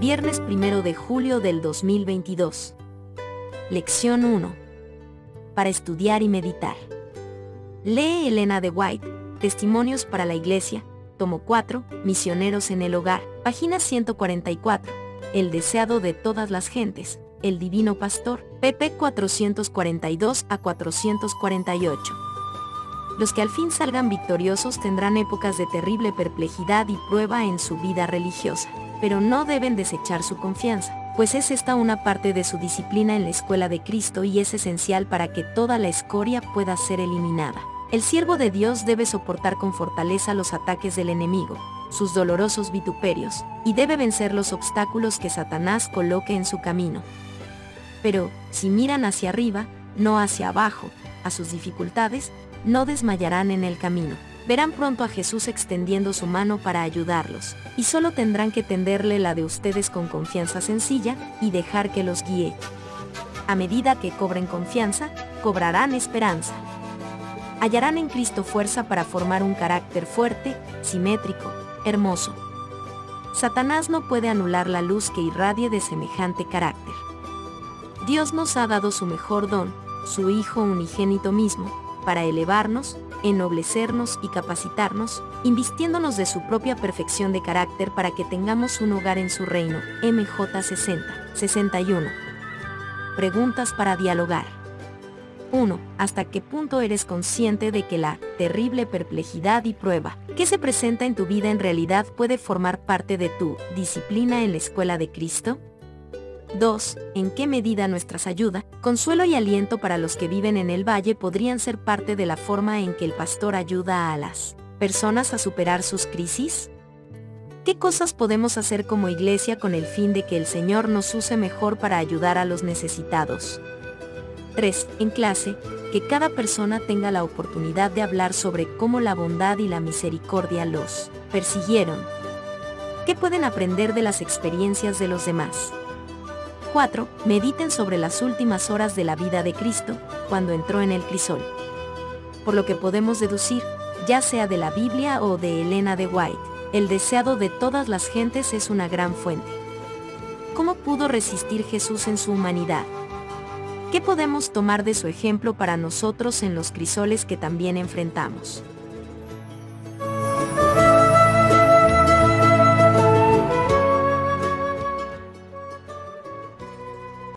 viernes 1 de julio del 2022. Lección 1. Para estudiar y meditar. Lee Elena de White, Testimonios para la Iglesia, tomo 4, Misioneros en el Hogar, página 144. El deseado de todas las gentes, el Divino Pastor, pp 442 a 448. Los que al fin salgan victoriosos tendrán épocas de terrible perplejidad y prueba en su vida religiosa, pero no deben desechar su confianza, pues es esta una parte de su disciplina en la escuela de Cristo y es esencial para que toda la escoria pueda ser eliminada. El siervo de Dios debe soportar con fortaleza los ataques del enemigo, sus dolorosos vituperios, y debe vencer los obstáculos que Satanás coloque en su camino. Pero, si miran hacia arriba, no hacia abajo, a sus dificultades, no desmayarán en el camino. Verán pronto a Jesús extendiendo su mano para ayudarlos, y solo tendrán que tenderle la de ustedes con confianza sencilla y dejar que los guíe. A medida que cobren confianza, cobrarán esperanza. Hallarán en Cristo fuerza para formar un carácter fuerte, simétrico, hermoso. Satanás no puede anular la luz que irradie de semejante carácter. Dios nos ha dado su mejor don, su Hijo unigénito mismo, para elevarnos, ennoblecernos y capacitarnos, invistiéndonos de su propia perfección de carácter para que tengamos un hogar en su reino. MJ 60, 61. Preguntas para dialogar. 1. ¿Hasta qué punto eres consciente de que la terrible perplejidad y prueba que se presenta en tu vida en realidad puede formar parte de tu disciplina en la escuela de Cristo? 2. ¿En qué medida nuestras ayuda, consuelo y aliento para los que viven en el valle podrían ser parte de la forma en que el pastor ayuda a las personas a superar sus crisis? ¿Qué cosas podemos hacer como iglesia con el fin de que el Señor nos use mejor para ayudar a los necesitados? 3. En clase, que cada persona tenga la oportunidad de hablar sobre cómo la bondad y la misericordia los persiguieron. ¿Qué pueden aprender de las experiencias de los demás? 4. Mediten sobre las últimas horas de la vida de Cristo, cuando entró en el crisol. Por lo que podemos deducir, ya sea de la Biblia o de Elena de White, el deseado de todas las gentes es una gran fuente. ¿Cómo pudo resistir Jesús en su humanidad? ¿Qué podemos tomar de su ejemplo para nosotros en los crisoles que también enfrentamos?